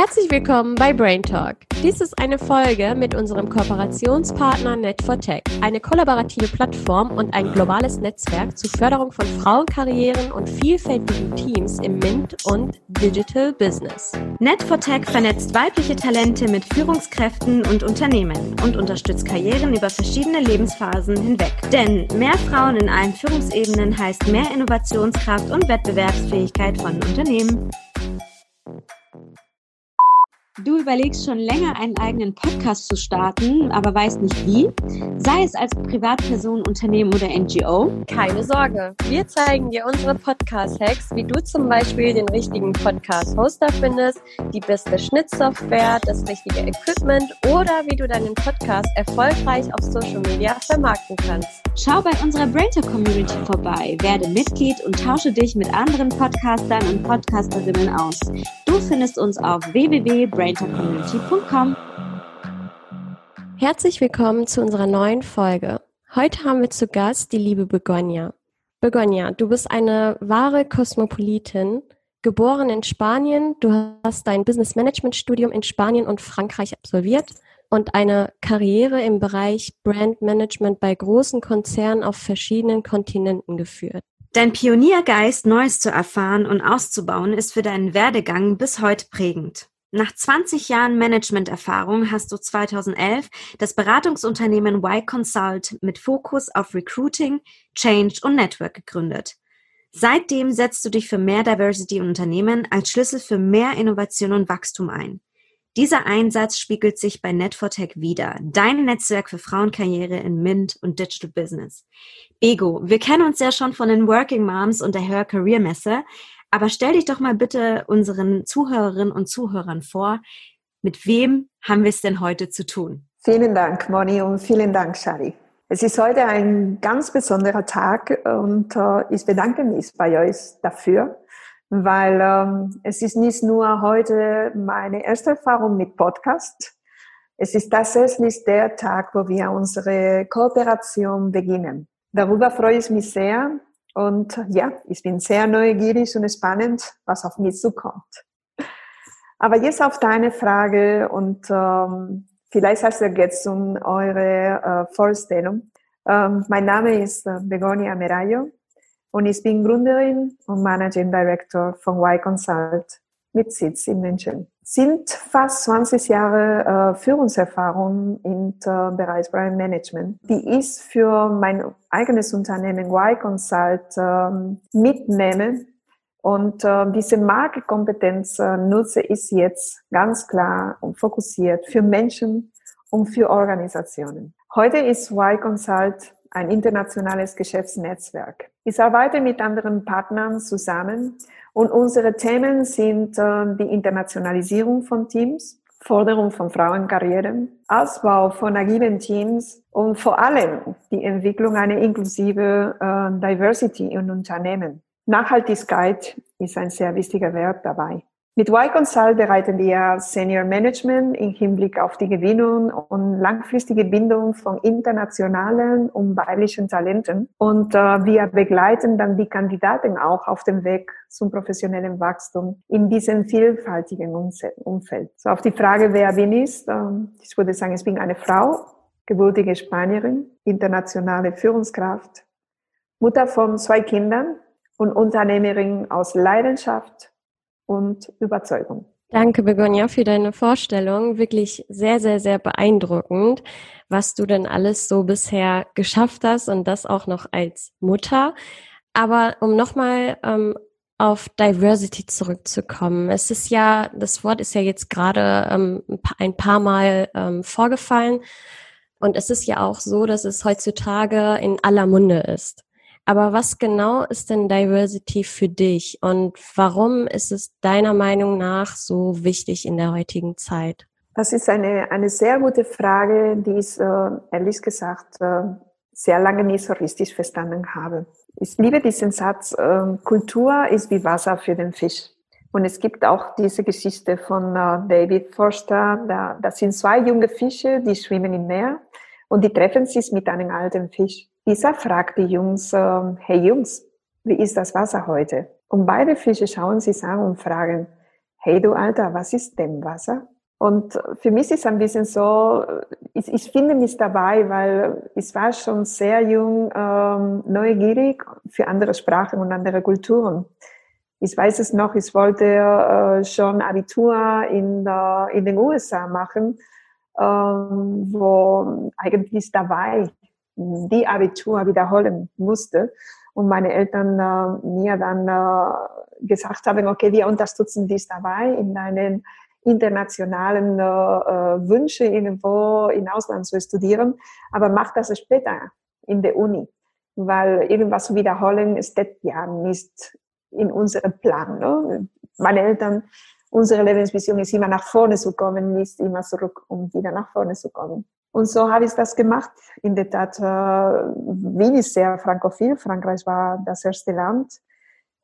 Herzlich willkommen bei Brain Talk. Dies ist eine Folge mit unserem Kooperationspartner Net4Tech, eine kollaborative Plattform und ein globales Netzwerk zur Förderung von Frauenkarrieren und vielfältigen Teams im MINT und Digital Business. Net4Tech vernetzt weibliche Talente mit Führungskräften und Unternehmen und unterstützt Karrieren über verschiedene Lebensphasen hinweg. Denn mehr Frauen in allen Führungsebenen heißt mehr Innovationskraft und Wettbewerbsfähigkeit von Unternehmen. Du überlegst schon länger, einen eigenen Podcast zu starten, aber weißt nicht wie? Sei es als Privatperson, Unternehmen oder NGO? Keine Sorge, wir zeigen dir unsere Podcast-Hacks, wie du zum Beispiel den richtigen Podcast-Hoster findest, die beste Schnittsoftware, das richtige Equipment oder wie du deinen Podcast erfolgreich auf Social Media vermarkten kannst. Schau bei unserer Brainter Community vorbei, werde Mitglied und tausche dich mit anderen Podcastern und Podcasterinnen aus. Du findest uns auf www.braintercommunity.com. Herzlich willkommen zu unserer neuen Folge. Heute haben wir zu Gast die liebe Begonia. Begonia, du bist eine wahre Kosmopolitin, geboren in Spanien. Du hast dein Business Management Studium in Spanien und Frankreich absolviert und eine Karriere im Bereich Brand Management bei großen Konzernen auf verschiedenen Kontinenten geführt. Dein Pioniergeist, Neues zu erfahren und auszubauen, ist für deinen Werdegang bis heute prägend. Nach 20 Jahren Managementerfahrung hast du 2011 das Beratungsunternehmen Y Consult mit Fokus auf Recruiting, Change und Network gegründet. Seitdem setzt du dich für mehr Diversity in Unternehmen als Schlüssel für mehr Innovation und Wachstum ein. Dieser Einsatz spiegelt sich bei Net4Tech wieder, dein Netzwerk für Frauenkarriere in Mint und Digital Business. Ego, wir kennen uns ja schon von den Working Moms und der Her Career Messe, aber stell dich doch mal bitte unseren Zuhörerinnen und Zuhörern vor, mit wem haben wir es denn heute zu tun? Vielen Dank, Moni, und vielen Dank, Shari. Es ist heute ein ganz besonderer Tag und äh, ich bedanke mich bei euch dafür weil ähm, es ist nicht nur heute meine erste Erfahrung mit Podcast. Es ist tatsächlich der Tag, wo wir unsere Kooperation beginnen. Darüber freue ich mich sehr und ja, ich bin sehr neugierig und spannend, was auf mich zukommt. Aber jetzt auf deine Frage und ähm, vielleicht als Ergänzung eure äh, Vorstellung. Ähm, mein Name ist äh, Begonia Merayo und ich bin Gründerin und Managing Director von Y Consult mit Sitz in München. Sind fast 20 Jahre äh, Führungserfahrung im äh, Bereich Brand Management, die ich für mein eigenes Unternehmen Y Consult äh, mitnehme. Und äh, diese Markenkompetenz äh, nutze ich jetzt ganz klar und fokussiert für Menschen und für Organisationen. Heute ist Y Consult ein internationales Geschäftsnetzwerk. Ich arbeite mit anderen Partnern zusammen und unsere Themen sind äh, die Internationalisierung von Teams, Forderung von Frauenkarrieren, Ausbau von agilen Teams und vor allem die Entwicklung einer inklusive äh, Diversity in Unternehmen. Nachhaltigkeit ist ein sehr wichtiger Wert dabei. Mit Y-Consult bereiten wir Senior Management im Hinblick auf die Gewinnung und langfristige Bindung von internationalen und weiblichen Talenten. Und äh, wir begleiten dann die Kandidaten auch auf dem Weg zum professionellen Wachstum in diesem vielfältigen Umfeld. So auf die Frage, wer bin ich? Äh, ich würde sagen, ich bin eine Frau, gebürtige Spanierin, internationale Führungskraft, Mutter von zwei Kindern und Unternehmerin aus Leidenschaft und Überzeugung. Danke, Begonia, für deine Vorstellung. Wirklich sehr, sehr, sehr beeindruckend, was du denn alles so bisher geschafft hast und das auch noch als Mutter. Aber um nochmal ähm, auf Diversity zurückzukommen. Es ist ja, das Wort ist ja jetzt gerade ähm, ein paar Mal ähm, vorgefallen. Und es ist ja auch so, dass es heutzutage in aller Munde ist. Aber was genau ist denn Diversity für dich und warum ist es deiner Meinung nach so wichtig in der heutigen Zeit? Das ist eine, eine sehr gute Frage, die ich äh, ehrlich gesagt äh, sehr lange nicht so richtig verstanden habe. Ich liebe diesen Satz, äh, Kultur ist wie Wasser für den Fisch. Und es gibt auch diese Geschichte von äh, David Forster, da, das sind zwei junge Fische, die schwimmen im Meer und die treffen sich mit einem alten Fisch. Dieser fragt die Jungs, äh, hey Jungs, wie ist das Wasser heute? Und beide Fische schauen sich an und fragen, hey du Alter, was ist denn Wasser? Und für mich ist es ein bisschen so, ich, ich finde mich dabei, weil ich war schon sehr jung ähm, neugierig für andere Sprachen und andere Kulturen. Ich weiß es noch, ich wollte äh, schon Abitur in, äh, in den USA machen, ähm, wo eigentlich dabei die Abitur wiederholen musste. Und meine Eltern äh, mir dann äh, gesagt haben, okay, wir unterstützen dich dabei in deinen internationalen äh, äh, Wünsche, irgendwo im Ausland zu studieren, aber mach das später in der Uni, weil irgendwas zu wiederholen steht ja nicht in unserem Plan. Ne? Meine Eltern, unsere Lebensvision ist immer nach vorne zu kommen, nicht immer zurück, um wieder nach vorne zu kommen. Und so habe ich das gemacht. In der Tat, äh, Wien ist sehr frankophil. Frankreich war das erste Land,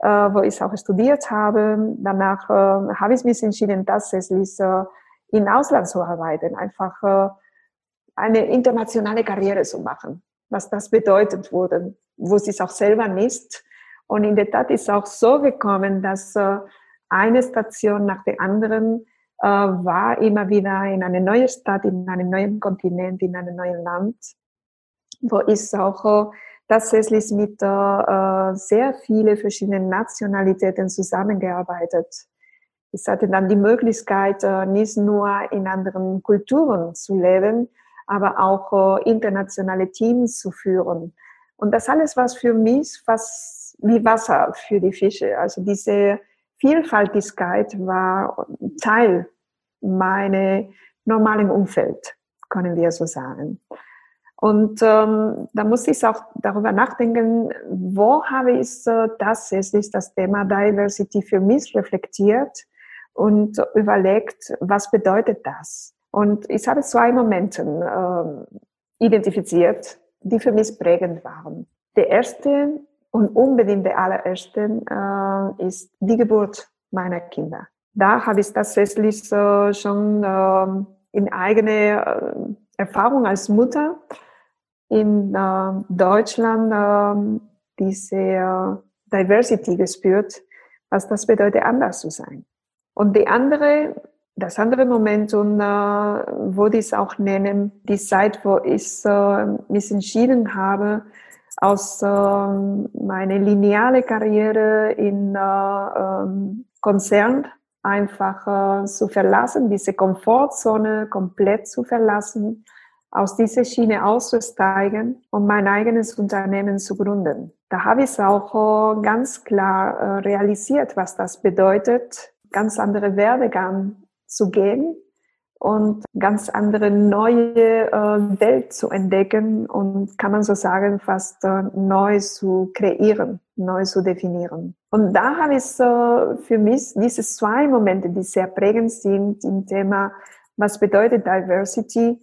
äh, wo ich auch studiert habe. Danach äh, habe ich mich entschieden, tatsächlich äh, in Ausland zu arbeiten, einfach eine internationale Karriere zu machen. Was das bedeutet wurde, wo es auch selber nicht. Und in der Tat ist auch so gekommen, dass eine Station nach der anderen äh, war immer wieder in eine neue Stadt, in einem neuen Kontinent, in einem neuen Land, wo ich auch äh, tatsächlich mit äh, äh, sehr vielen verschiedenen Nationalitäten zusammengearbeitet. Ich hatte dann die Möglichkeit, äh, nicht nur in anderen Kulturen zu leben, aber auch internationale Teams zu führen. Und das alles war für mich fast wie Wasser für die Fische. Also diese Vielfaltigkeit war Teil meines normalen Umfeld, können wir so sagen. Und ähm, da muss ich auch darüber nachdenken, wo habe ich äh, tatsächlich das Thema Diversity für mich reflektiert und überlegt, was bedeutet das? Und ich habe zwei Momente äh, identifiziert, die für mich prägend waren. Der erste und unbedingt der allererste äh, ist die Geburt meiner Kinder. Da habe ich tatsächlich äh, schon äh, in eigene äh, Erfahrung als Mutter in äh, Deutschland äh, diese Diversity gespürt, was das bedeutet, anders zu sein. Und die andere, das andere Moment, und, äh, würde ich es auch nennen, die Zeit, wo ich äh, mich entschieden habe, aus äh, meiner lineare Karriere in äh, ähm, Konzern einfach äh, zu verlassen, diese Komfortzone komplett zu verlassen, aus dieser Schiene auszusteigen und mein eigenes Unternehmen zu gründen. Da habe ich auch äh, ganz klar äh, realisiert, was das bedeutet, ganz andere Werdegang zu gehen und ganz andere neue äh, Welt zu entdecken und kann man so sagen, fast äh, neu zu kreieren, neu zu definieren. Und da habe ich äh, für mich diese zwei Momente, die sehr prägend sind im Thema, was bedeutet Diversity,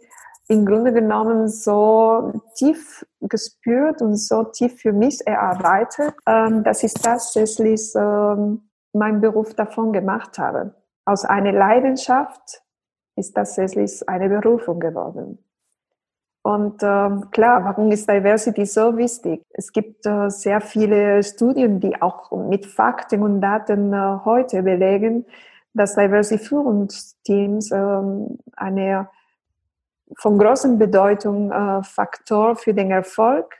im Grunde genommen so tief gespürt und so tief für mich erarbeitet, ähm, dass ich tatsächlich ähm, meinen Beruf davon gemacht habe. Aus einer Leidenschaft ist tatsächlich eine Berufung geworden. Und ähm, klar, warum ist Diversity so wichtig? Es gibt äh, sehr viele Studien, die auch mit Fakten und Daten äh, heute belegen, dass Diversity-Führungsteams ähm, eine von großer Bedeutung äh, Faktor für den Erfolg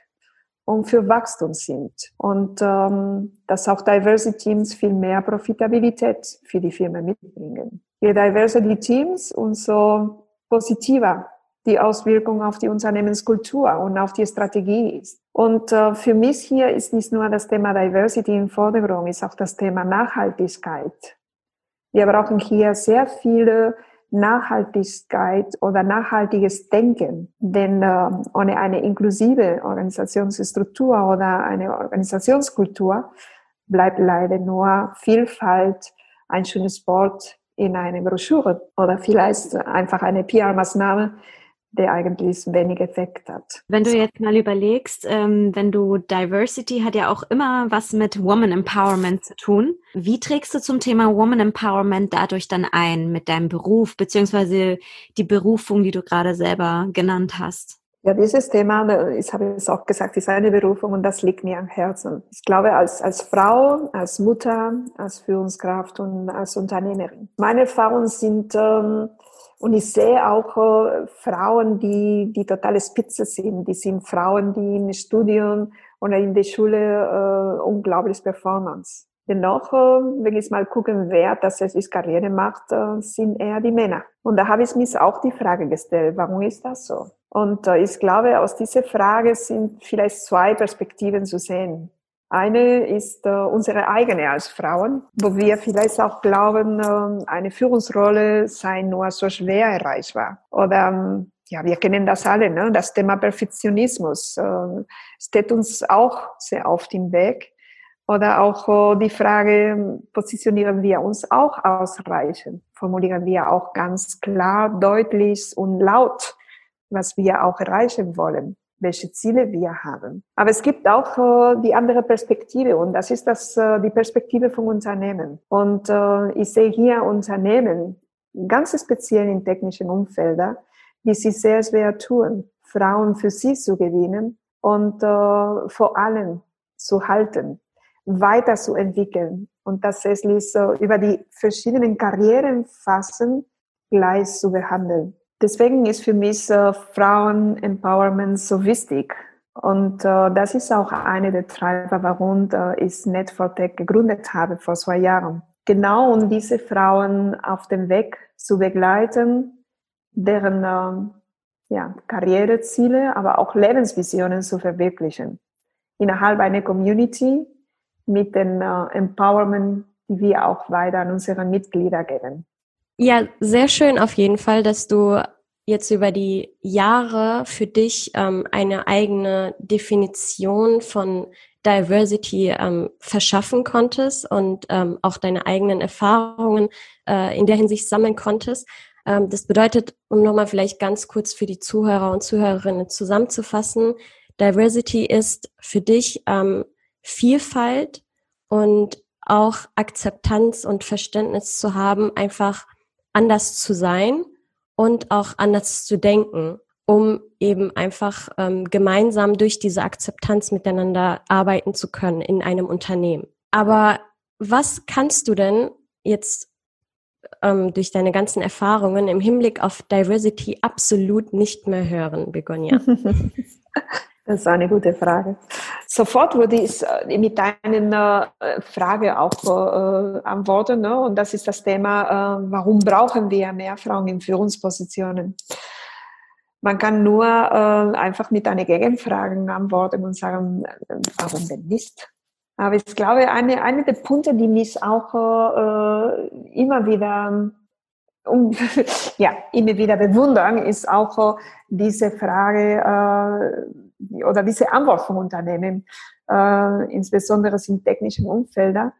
und für Wachstum sind. Und ähm, dass auch Diversity-Teams viel mehr Profitabilität für die Firma mitbringen. Je diverser die Teams, umso positiver die Auswirkung auf die Unternehmenskultur und auf die Strategie ist. Und äh, für mich hier ist nicht nur das Thema Diversity im Vordergrund, ist auch das Thema Nachhaltigkeit. Wir brauchen hier sehr viele Nachhaltigkeit oder nachhaltiges Denken. Denn äh, ohne eine inklusive Organisationsstruktur oder eine Organisationskultur bleibt leider nur Vielfalt ein schönes Wort in einer Broschüre oder vielleicht einfach eine PR-Maßnahme, der eigentlich wenig Effekt hat. Wenn du jetzt mal überlegst, ähm, wenn du Diversity hat ja auch immer was mit Woman Empowerment zu tun. Wie trägst du zum Thema Woman Empowerment dadurch dann ein mit deinem Beruf beziehungsweise die Berufung, die du gerade selber genannt hast? Ja, dieses Thema, ich habe es auch gesagt, ist eine Berufung und das liegt mir am Herzen. Ich glaube, als, als Frau, als Mutter, als Führungskraft und als Unternehmerin. Meine Erfahrungen sind, ähm, und ich sehe auch äh, Frauen, die, die totale Spitze sind. Die sind Frauen, die im Studium oder in der Schule äh, unglaubliches Performance. Dennoch, wenn ich mal gucken, wer tatsächlich Karriere macht, äh, sind eher die Männer. Und da habe ich mich auch die Frage gestellt, warum ist das so? Und äh, ich glaube, aus dieser Frage sind vielleicht zwei Perspektiven zu sehen. Eine ist äh, unsere eigene als Frauen, wo wir vielleicht auch glauben, eine Führungsrolle sei nur so schwer erreichbar. Oder ähm, ja, wir kennen das alle, ne? das Thema Perfektionismus steht uns auch sehr oft im Weg. Oder auch äh, die Frage, positionieren wir uns auch ausreichend? Formulieren wir auch ganz klar, deutlich und laut, was wir auch erreichen wollen? welche Ziele wir haben. Aber es gibt auch äh, die andere Perspektive und das ist das, äh, die Perspektive von Unternehmen. Und ich sehe hier Unternehmen, ganz speziell in technischen Umfeldern, die sich sehr schwer tun, Frauen für sie zu gewinnen und vor allem zu halten, weiterzuentwickeln und tatsächlich so über die verschiedenen Karrierenphasen gleich zu behandeln. Deswegen ist für mich äh, Frauen-Empowerment so wichtig. Und äh, das ist auch eine der Treiber, warum äh, ich Net4Tech gegründet habe vor zwei Jahren. Genau um diese Frauen auf dem Weg zu begleiten, deren äh, ja, Karriereziele, aber auch Lebensvisionen zu verwirklichen. Innerhalb einer Community mit dem äh, Empowerment, die wir auch weiter an unsere Mitglieder geben. Ja, sehr schön auf jeden Fall, dass du jetzt über die Jahre für dich ähm, eine eigene Definition von Diversity ähm, verschaffen konntest und ähm, auch deine eigenen Erfahrungen äh, in der Hinsicht sammeln konntest. Ähm, das bedeutet, um nochmal vielleicht ganz kurz für die Zuhörer und Zuhörerinnen zusammenzufassen, Diversity ist für dich ähm, Vielfalt und auch Akzeptanz und Verständnis zu haben, einfach anders zu sein und auch anders zu denken, um eben einfach ähm, gemeinsam durch diese Akzeptanz miteinander arbeiten zu können in einem Unternehmen. Aber was kannst du denn jetzt ähm, durch deine ganzen Erfahrungen im Hinblick auf Diversity absolut nicht mehr hören, Begonia? Das ist eine gute Frage. Sofort würde ich äh, mit einer äh, Frage auch äh, antworten. Ne? Und das ist das Thema, warum brauchen wir mehr Frauen in Führungspositionen? Man kann nur einfach mit einer Gegenfrage antworten und sagen, warum denn nicht? Aber ich glaube, eine, eine der Punkte, die mich auch immer wieder um, ja, immer wieder bewundern, ist auch diese Frage, oder diese Antwort vom Unternehmen, äh, insbesondere in technischen Umfeldern.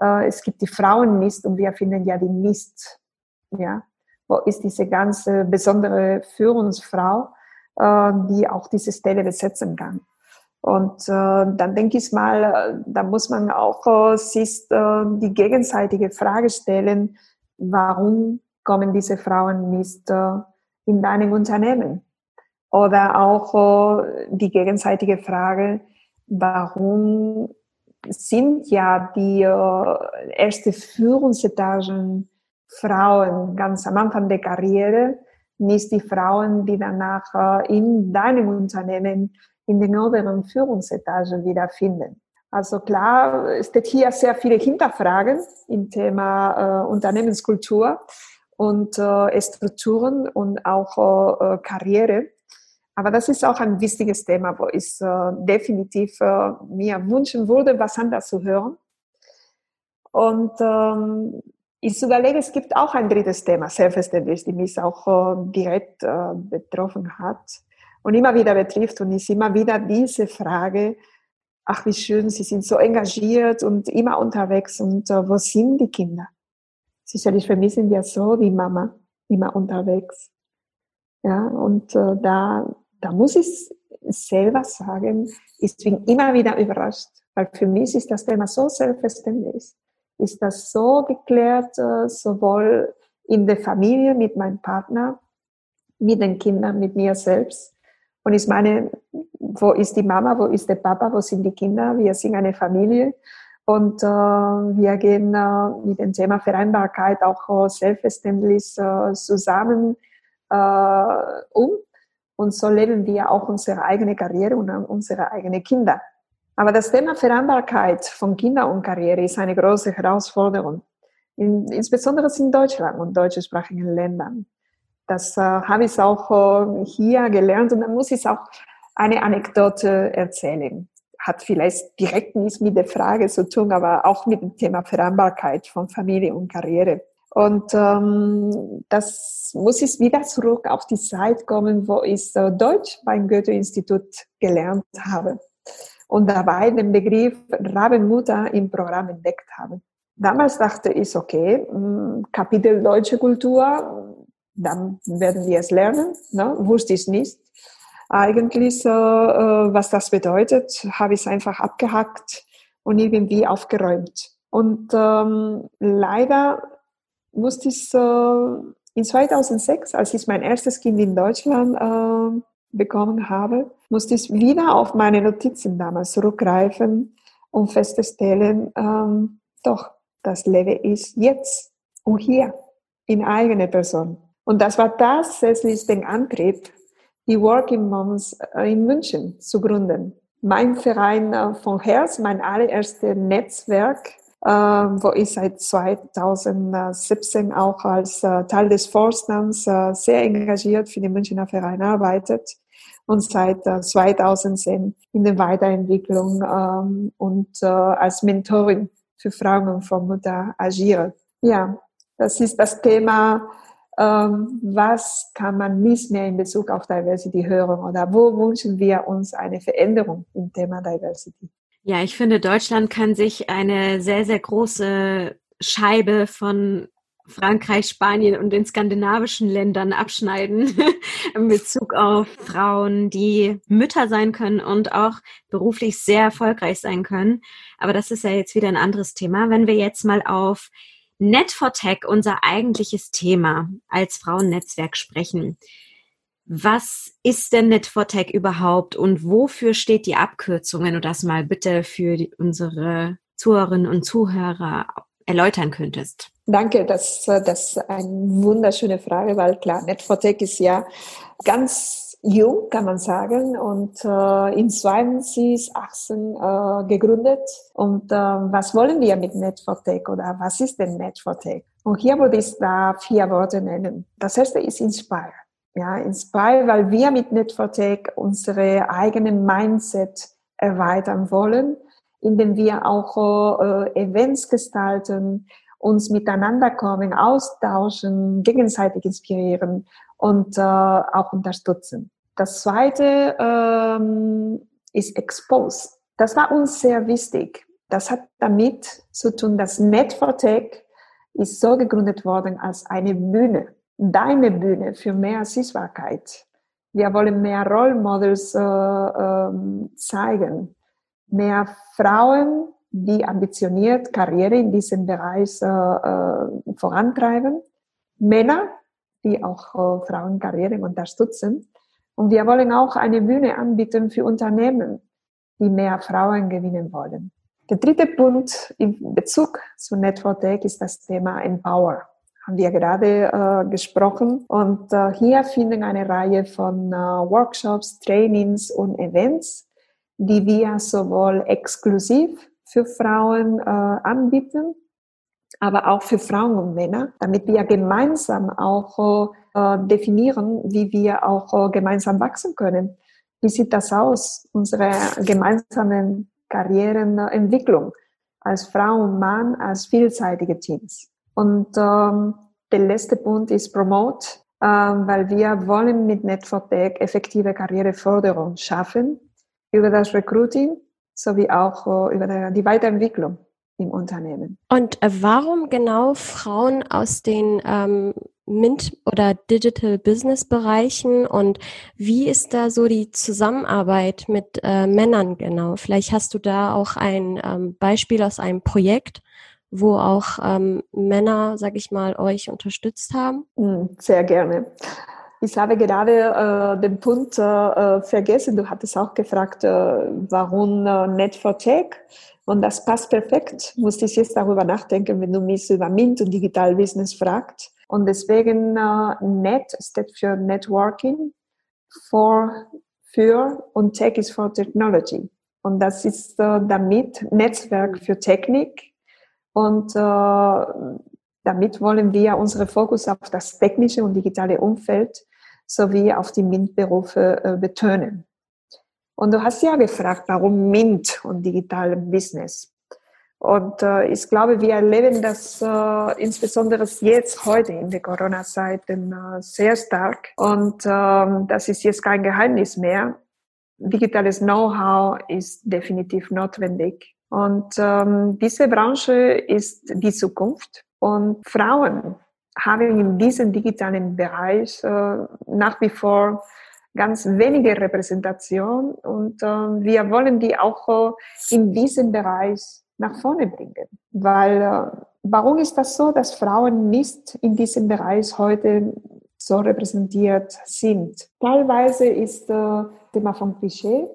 Äh, es gibt die Frauenmist und wir finden ja die Mist. Ja, wo ist diese ganze besondere Führungsfrau, äh, die auch diese Stelle besetzen kann? Und äh, dann denke ich mal, äh, da muss man auch äh, sich äh, die gegenseitige Frage stellen, warum kommen diese Frauen nicht äh, in deinem Unternehmen? Oder auch äh, die gegenseitige Frage, warum sind ja die äh, erste Führungsetagen Frauen ganz am Anfang der Karriere nicht die Frauen, die danach äh, in deinem Unternehmen in den oberen Führungsetagen wiederfinden. Also klar, es steht hier sehr viele Hinterfragen im Thema äh, Unternehmenskultur und äh, Strukturen und auch äh, Karriere. Aber das ist auch ein wichtiges Thema, wo ich äh, definitiv äh, mir wünschen würde, was anders zu hören. Und ähm, ich überlege, es gibt auch ein drittes Thema, selbstverständlich, die mich auch äh, direkt äh, betroffen hat und immer wieder betrifft. Und ist immer wieder diese Frage, ach wie schön, sie sind so engagiert und immer unterwegs. Und äh, wo sind die Kinder? Sicherlich sind ja so die Mama immer unterwegs. Ja, und äh, da da muss ich selber sagen, ich bin immer wieder überrascht, weil für mich ist das Thema so selbstverständlich. Ist das so geklärt, äh, sowohl in der Familie mit meinem Partner, mit den Kindern, mit mir selbst Und ich meine, wo ist die Mama, wo ist der Papa, wo sind die Kinder? Wir sind eine Familie. Und äh, wir gehen äh, mit dem Thema Vereinbarkeit auch äh, selbstverständlich äh, zusammen äh, um. Und so leben wir auch unsere eigene Karriere und unsere eigenen Kinder. Aber das Thema Vereinbarkeit von Kinder und Karriere ist eine große Herausforderung, in, insbesondere in Deutschland und deutschsprachigen Ländern. Das äh, habe ich auch äh, hier gelernt und dann muss ich auch eine Anekdote erzählen. Hat vielleicht direkt nichts mit der Frage zu tun, aber auch mit dem Thema Vereinbarkeit von Familie und Karriere. Und ähm, das muss ich wieder zurück auf die Zeit kommen, wo ich äh, Deutsch beim Goethe-Institut gelernt habe und dabei den Begriff Rabenmutter im Programm entdeckt habe. Damals dachte ich, okay, hm, Kapitel deutsche Kultur, dann werden wir es lernen, ne? wusste ich nicht. Eigentlich, äh, äh was das bedeutet, habe ich es einfach abgehackt und irgendwie aufgeräumt. Und ähm, leider musste ich äh, in 2006, als ich mein erstes Kind in Deutschland äh, bekommen habe, musste ich wieder auf meine Notizen damals zurückgreifen und feststellen, ähm, doch, das Leben ist jetzt und hier in eigener Person. Und das war tatsächlich den Antrieb, die Working Moms äh, in München zu gründen. Mein Verein äh, von Herz, mein allererstes Netzwerk, wo ich seit 2017 auch als Teil des Vorstands sehr engagiert für den Münchner Verein arbeitet und seit 2010 in der Weiterentwicklung ähm, und als Mentorin für Frauen und Mutter agiere. Ja, das ist das Thema ähm, was kann man nicht mehr in Bezug auf Diversity hören oder wo wünschen wir uns eine Veränderung im Thema Diversity? Ja, ich finde, Deutschland kann sich eine sehr, sehr große Scheibe von Frankreich, Spanien und den skandinavischen Ländern abschneiden in Bezug auf Frauen, die Mütter sein können und auch beruflich sehr erfolgreich sein können. Aber das ist ja jetzt wieder ein anderes Thema. Wenn wir jetzt mal auf Net4Tech, unser eigentliches Thema als Frauennetzwerk sprechen. Was ist denn Net4Tech überhaupt und wofür steht die Abkürzung, wenn du das mal bitte für die, unsere Zuhörerinnen und Zuhörer erläutern könntest? Danke, das, das ist eine wunderschöne Frage, weil klar, Net4Tech ist ja ganz jung, kann man sagen, und äh, in 2018 äh, gegründet. Und äh, was wollen wir mit Net4Tech oder was ist denn Net4Tech? Und hier würde ich da vier Worte nennen. Das erste ist Inspire. Ja, Inspire, weil wir mit Net4Tech unsere eigenen Mindset erweitern wollen, indem wir auch äh, Events gestalten, uns miteinander kommen, austauschen, gegenseitig inspirieren und äh, auch unterstützen. Das zweite ähm, ist Expose. Das war uns sehr wichtig. Das hat damit zu tun, dass Net4Tech ist so gegründet worden als eine Bühne, deine Bühne für mehr Sichtbarkeit. Wir wollen mehr Role Models äh, äh, zeigen, mehr Frauen, die ambitioniert Karriere in diesem Bereich äh, äh vorantreiben, Männer, die auch äh, Frauenkarriere unterstützen. Und wir wollen auch eine Bühne anbieten für Unternehmen, die mehr Frauen gewinnen wollen. Der dritte Punkt in Bezug zu Network ist das Thema Empower. Haben wir gerade äh, gesprochen. Und äh, hier finden eine Reihe von äh, Workshops, Trainings und Events, die wir sowohl exklusiv für Frauen äh, anbieten, aber auch für Frauen und Männer, damit wir gemeinsam auch äh, definieren, wie wir auch äh, gemeinsam wachsen können. Wie sieht das aus, unsere gemeinsamen Karrierenentwicklung als Frau und Mann, als vielseitige Teams? Und ähm, der letzte Punkt ist Promote, äh, weil wir wollen mit Network effektive Karriereförderung schaffen über das Recruiting sowie auch äh, über die Weiterentwicklung im Unternehmen. Und äh, warum genau Frauen aus den ähm, Mint- oder Digital Business Bereichen und wie ist da so die Zusammenarbeit mit äh, Männern genau? Vielleicht hast du da auch ein ähm, Beispiel aus einem Projekt, wo auch ähm, Männer, sag ich mal, euch unterstützt haben? Hm, sehr gerne. ich habe gerade äh, den Punkt äh, vergessen. Du hattest auch gefragt, äh, warum äh, Net for Tech. Und das passt perfekt. Musste ich jetzt darüber nachdenken, wenn du mich über MINT und Digital Business fragst. Und deswegen äh, Net steht für Networking, for, für und Tech ist for Technology. Und das ist äh, damit Netzwerk für Technik. Und äh, damit wollen wir unsere Fokus auf das technische und digitale Umfeld sowie auf die MINT-Berufe äh, betonen. Und du hast ja gefragt, warum MINT und digitale Business? Und äh, ich glaube, wir erleben das äh, insbesondere jetzt heute in der Corona-Zeit äh, sehr stark. Und ähm, das ist jetzt kein Geheimnis mehr. Digitales Know-how ist definitiv notwendig. Und ähm, diese Branche ist die Zukunft. Und Frauen haben in diesem digitalen Bereich äh, nach wie vor ganz wenige Repräsentation und äh, wir wollen die auch äh, in diesem Bereich nach vorne bringen. Weil äh, warum ist das so, dass Frauen nicht in diesem Bereich heute so repräsentiert sind? Teilweise ist äh, Thema von Klischee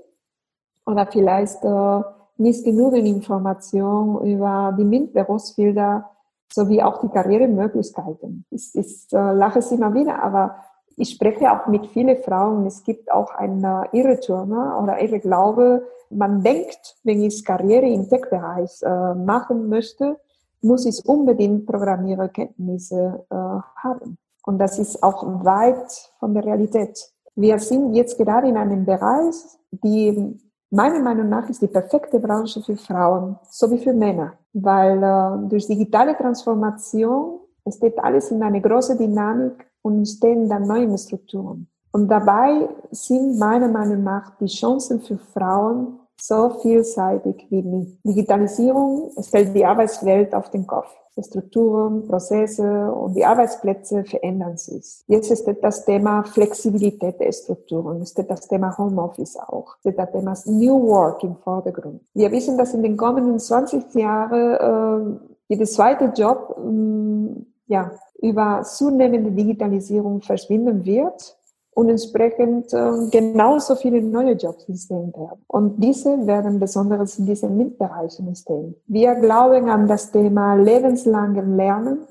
oder vielleicht äh, nicht genügend Information über die MINT-Berufsbilder sowie auch die Karrieremöglichkeiten. Ich, ich äh, lache es immer wieder, aber ich spreche auch mit vielen Frauen. Es gibt auch eine Irrtümer oder Irrglaube. Man denkt, wenn ich Karriere im Tech-Bereich äh, machen möchte, muss ich unbedingt Programmiererkenntnisse äh, haben. Und das ist auch weit von der Realität. Wir sind jetzt gerade in einem Bereich, die meiner Meinung nach ist die perfekte Branche für Frauen sowie für Männer, weil äh, durch digitale Transformation steht alles in eine große Dynamik und entstehen dann neue Strukturen. Und dabei sind meiner Meinung nach die Chancen für Frauen so vielseitig wie nie. Digitalisierung stellt die Arbeitswelt auf den Kopf. Die Strukturen, Prozesse und die Arbeitsplätze verändern sich. Jetzt ist das Thema Flexibilität der Strukturen, ist das Thema Homeoffice auch, ist das Thema New Work im Vordergrund. Wir wissen, dass in den kommenden 20 Jahren äh, jeder zweite Job äh, ja, über zunehmende Digitalisierung verschwinden wird und entsprechend äh, genauso viele neue Jobs entstehen werden. Und diese werden besonders in diesen MINT-Bereichen entstehen. Wir glauben an das Thema lebenslangen Lernen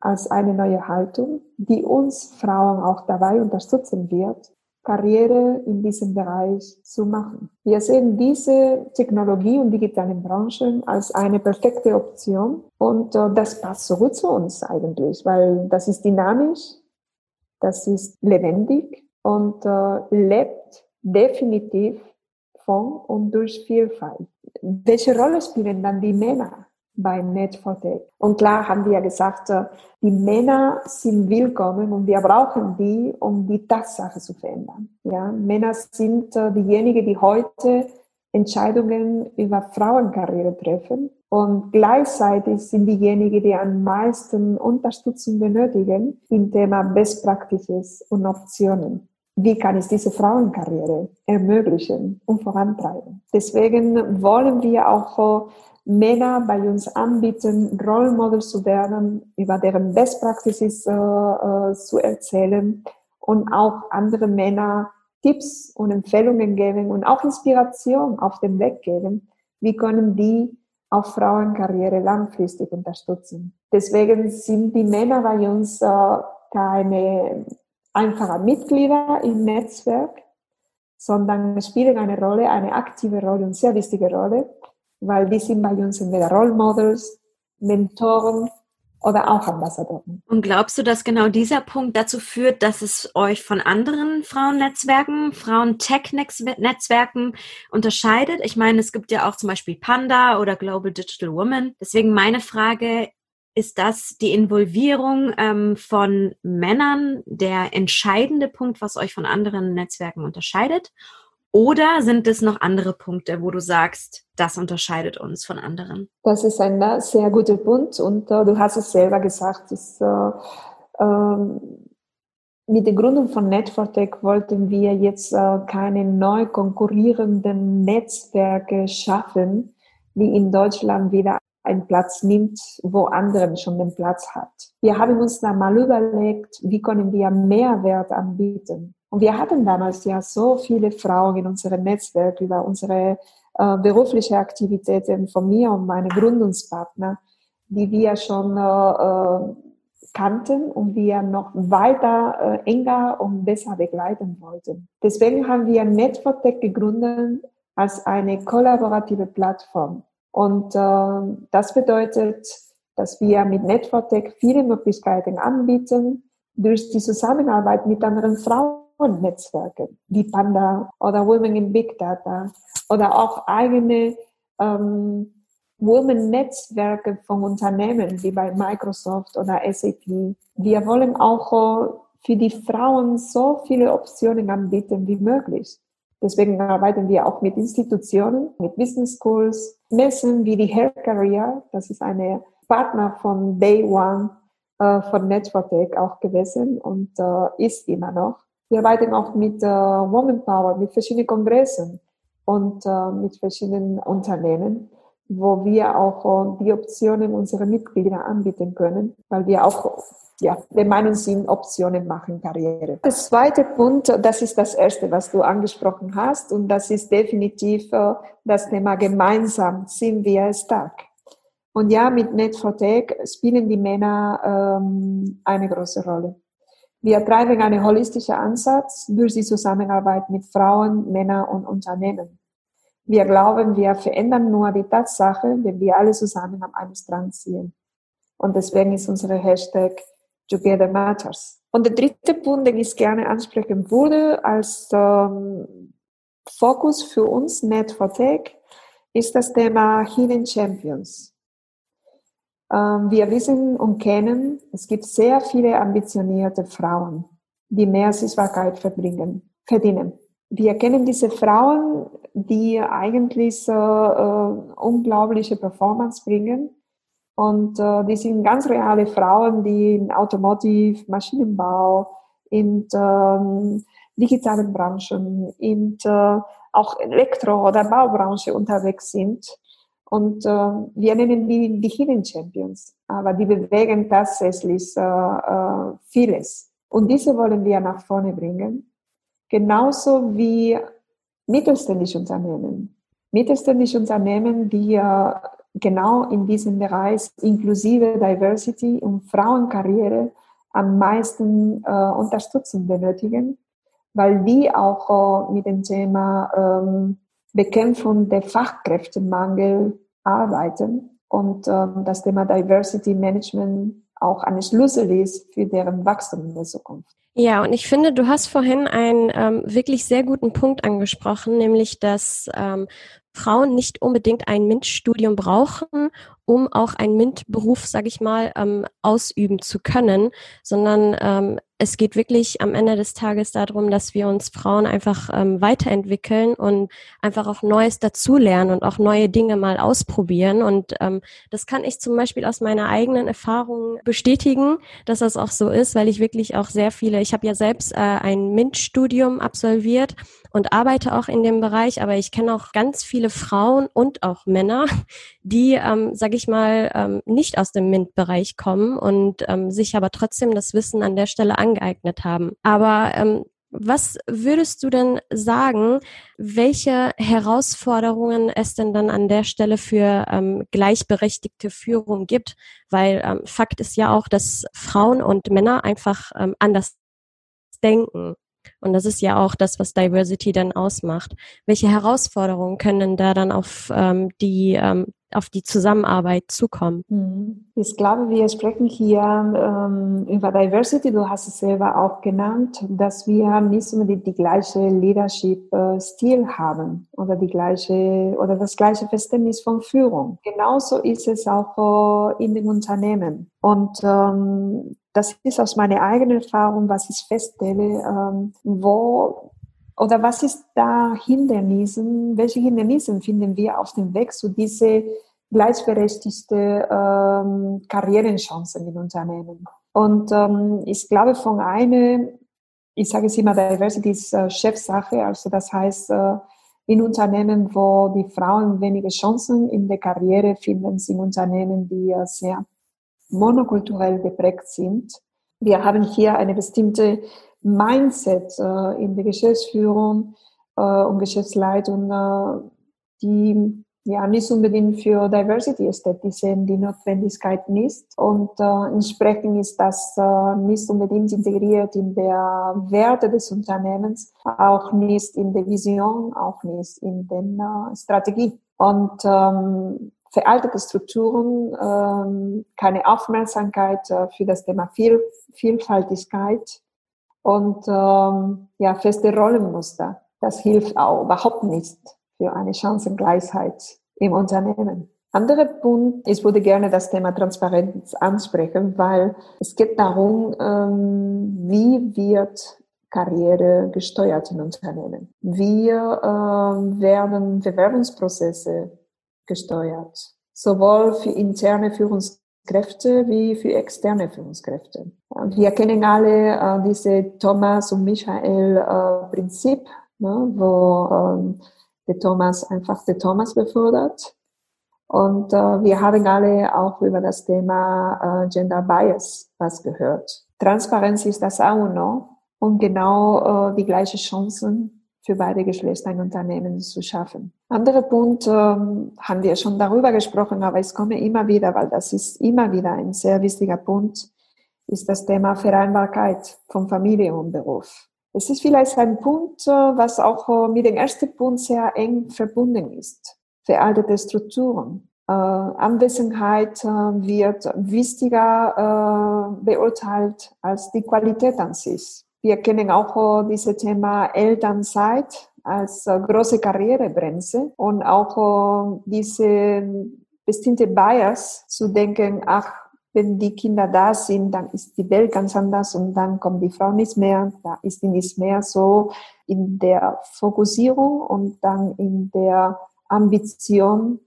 als eine neue Haltung, die uns Frauen auch dabei unterstützen wird, Karriere in diesem Bereich zu machen. Wir sehen diese Technologie und digitalen Branchen als eine perfekte Option und äh, das passt so gut zu uns eigentlich, weil das ist dynamisch, das ist lebendig und äh, lebt definitiv von und durch Vielfalt. Welche Rolle spielen dann die Männer? beim Netfortec. Und klar haben wir gesagt, äh, die Männer sind willkommen und wir brauchen die, um die Tatsache zu verändern. Ja, Männer sind äh, diejenigen, die heute Entscheidungen über Frauenkarriere treffen und gleichzeitig sind diejenigen, die am meisten Unterstützung benötigen im Thema Best Practices und Optionen. Wie kann ich diese Frauenkarriere ermöglichen und vorantreiben? Deswegen wollen wir auch äh, Männer bei uns anbieten, Role Models zu werden, über deren Best Practices äh, äh, zu erzählen und auch andere Männer Tipps und Empfehlungen geben und auch Inspiration auf den Weg geben. Wie können die auch Frauenkarriere langfristig unterstützen? Deswegen sind die Männer bei uns äh, keine einfachen Mitglieder im Netzwerk, sondern spielen eine Rolle, eine aktive Rolle und sehr wichtige Rolle weil die sind bei uns entweder Role Models, Mentoren oder auch Ambassadoren. Und glaubst du, dass genau dieser Punkt dazu führt, dass es euch von anderen Frauennetzwerken, Frauen-Tech-Netzwerken unterscheidet? Ich meine, es gibt ja auch zum Beispiel Panda oder Global Digital Women. Deswegen meine Frage, ist das die Involvierung ähm, von Männern der entscheidende Punkt, was euch von anderen Netzwerken unterscheidet? Oder sind es noch andere Punkte, wo du sagst, das unterscheidet uns von anderen? Das ist ein äh, sehr guter Punkt und äh, du hast es selber gesagt, dass, äh, äh, mit der Gründung von Netfortech wollten wir jetzt äh, keine neu konkurrierenden Netzwerke schaffen, die in Deutschland wieder einen Platz nimmt, wo anderen schon den Platz hat. Wir haben uns dann mal überlegt, wie können wir Mehrwert anbieten. Und wir hatten damals ja so viele Frauen in unserem Netzwerk über unsere äh, berufliche Aktivitäten von mir und meinen Gründungspartner, die wir schon äh, äh, kannten und wir noch weiter äh, enger und besser begleiten wollten. Deswegen haben wir Networktech gegründet als eine kollaborative Plattform. Und äh, das bedeutet, dass wir mit Networktech viele Möglichkeiten anbieten durch die Zusammenarbeit mit anderen Frauennetzwerken, wie Panda oder Women in Big Data oder auch eigene ähm, Women-Netzwerke von Unternehmen wie bei Microsoft oder SAP. Wir wollen auch für die Frauen so viele Optionen anbieten wie möglich. Deswegen arbeiten wir auch mit Institutionen, mit Business Schools, Messen wie die Hair Career, das ist eine Partner von Day One äh, von Networktech auch gewesen und äh, ist immer noch. Wir arbeiten auch mit äh, Woman Power, mit verschiedenen Kongressen und äh, mit verschiedenen Unternehmen wo wir auch äh, die Optionen unserer Mitglieder anbieten können, weil wir auch ja, der Meinung sind, Optionen machen Karriere. Das zweite Punkt, das ist das erste, was du angesprochen hast, und das ist definitiv äh, das Thema gemeinsam sind wir stark. Und ja, mit Net4Tech spielen die Männer ähm, eine große Rolle. Wir treiben einen holistischen Ansatz durch die Zusammenarbeit mit Frauen, Männern und Unternehmen. Wir glauben, wir verändern nur die Tatsache, wenn wir alle zusammen am einen Strang ziehen. Und deswegen ist unsere Hashtag Together Matters. Und der dritte Punkt, den ich gerne ansprechen würde als ähm, Fokus für uns Net for Tech, ist das Thema Hidden Champions. Ähm, wir wissen und kennen, es gibt sehr viele ambitionierte Frauen, die mehr Sichtbarkeit verbringen, verdienen wir kennen diese Frauen, die eigentlich äh, unglaubliche Performance bringen. Und äh, die sind ganz reale Frauen, die in Automotive, Maschinenbau, in ähm, digitalen Branchen, in äh, auch Elektro- oder Baubranche unterwegs sind. Und äh, wir nennen die die Hidden Champions, aber die bewegen tatsächlich äh, äh, vieles. Und diese wollen wir nach vorne bringen genauso wie mittelständische Unternehmen. Mittelständische Unternehmen, die genau in diesem Bereich inklusive Diversity und Frauenkarriere am meisten äh, Unterstützung benötigen, weil die auch äh, mit dem Thema ähm, Bekämpfung der Fachkräftemangel arbeiten und ähm, das Thema Diversity Management auch eine Schlüssel ist für deren Wachstum in der Zukunft. Ja, und ich finde, du hast vorhin einen ähm, wirklich sehr guten Punkt angesprochen, nämlich dass ähm, Frauen nicht unbedingt ein MINT-Studium brauchen, um auch einen MINT-Beruf, sage ich mal, ähm, ausüben zu können, sondern ähm, es geht wirklich am Ende des Tages darum, dass wir uns Frauen einfach ähm, weiterentwickeln und einfach auch Neues dazulernen und auch neue Dinge mal ausprobieren. Und ähm, das kann ich zum Beispiel aus meiner eigenen Erfahrung bestätigen, dass das auch so ist, weil ich wirklich auch sehr viele, ich habe ja selbst äh, ein MINT-Studium absolviert und arbeite auch in dem Bereich, aber ich kenne auch ganz viele Frauen und auch Männer, die, ähm, sage ich mal, ähm, nicht aus dem MINT-Bereich kommen und ähm, sich aber trotzdem das Wissen an der Stelle angeeignet haben. Aber ähm, was würdest du denn sagen, welche Herausforderungen es denn dann an der Stelle für ähm, gleichberechtigte Führung gibt? Weil ähm, Fakt ist ja auch, dass Frauen und Männer einfach ähm, anders denken. Und das ist ja auch das, was Diversity dann ausmacht. Welche Herausforderungen können da dann auf ähm, die ähm, auf die Zusammenarbeit zukommen? Mhm. Ich glaube, wir sprechen hier ähm, über Diversity. Du hast es selber auch genannt, dass wir nicht unbedingt die gleiche Leadership-Stil haben oder die gleiche oder das gleiche Verständnis von Führung. Genauso ist es auch äh, in den Unternehmen. Und ähm, das ist aus meiner eigenen Erfahrung, was ich feststelle, ähm, wo oder was ist da Hindernissen? Welche Hindernisse finden wir auf dem Weg zu diese gleichberechtigte ähm, Karrierenchancen in Unternehmen? Und ähm, ich glaube, von einer, ich sage es immer, Diversity ist äh, Chefsache. Also das heißt, äh, in Unternehmen, wo die Frauen wenige Chancen in der Karriere finden, sind Unternehmen, die sehr monokulturell geprägt sind. Wir haben hier eine bestimmte Mindset äh, in der Geschäftsführung äh, und Geschäftsleitung, äh, die ja nicht unbedingt für Diversity steht. Die sehen die Notwendigkeit nicht und äh, entsprechend ist das äh, nicht unbedingt integriert in der Werte des Unternehmens, auch nicht in der Vision, auch nicht in der äh, Strategie. Und ähm, veraltete Strukturen, ähm, keine Aufmerksamkeit äh, für das Thema Viel Vielfaltigkeit und ähm, ja, feste Rollenmuster. Das hilft auch überhaupt nicht für eine Chancengleichheit im Unternehmen. Anderer Punkt, ich würde gerne das Thema Transparenz ansprechen, weil es geht darum, ähm, wie wird Karriere gesteuert in Unternehmen? Wie äh, werden Bewerbungsprozesse gesteuert, sowohl für interne Führungskräfte wie für externe Führungskräfte. Wir kennen alle äh, diese Thomas und Michael äh, Prinzip, ne, wo ähm, der Thomas einfach der Thomas befördert. Und äh, wir haben alle auch über das Thema äh, Gender Bias was gehört. Transparenz ist das auch noch und genau äh, die gleichen Chancen für beide Geschlechter ein Unternehmen zu schaffen. Anderer Punkt, ähm, haben wir schon darüber gesprochen, aber es komme immer wieder, weil das ist immer wieder ein sehr wichtiger Punkt, ist das Thema Vereinbarkeit von Familie und Beruf. Es ist vielleicht ein Punkt, äh, was auch äh, mit dem ersten Punkt sehr eng verbunden ist. Veraltete Strukturen. Äh, Anwesenheit äh, wird wichtiger äh, beurteilt als die Qualität an sich. Wir kennen auch äh, dieses Thema Elternzeit als äh, große Karrierebremse und auch äh, diese bestimmte Bias zu denken, ach, wenn die Kinder da sind, dann ist die Welt ganz anders und dann kommt die Frau nicht mehr, da ist sie nicht mehr so in der Fokussierung und dann in der Ambition,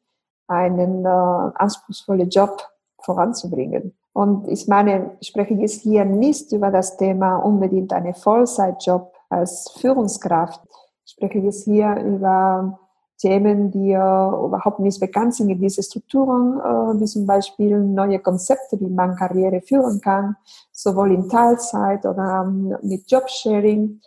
einen äh, anspruchsvollen Job voranzubringen. Und ich meine, ich spreche jetzt hier nicht über das Thema unbedingt eine Vollzeitjob als Führungskraft. Ich spreche jetzt hier über Themen, die äh, überhaupt nicht bekannt sind in diese Strukturen, äh, wie zum Beispiel neue Konzepte, wie man Karriere führen kann, sowohl in Teilzeit oder ähm, mit Jobsharing.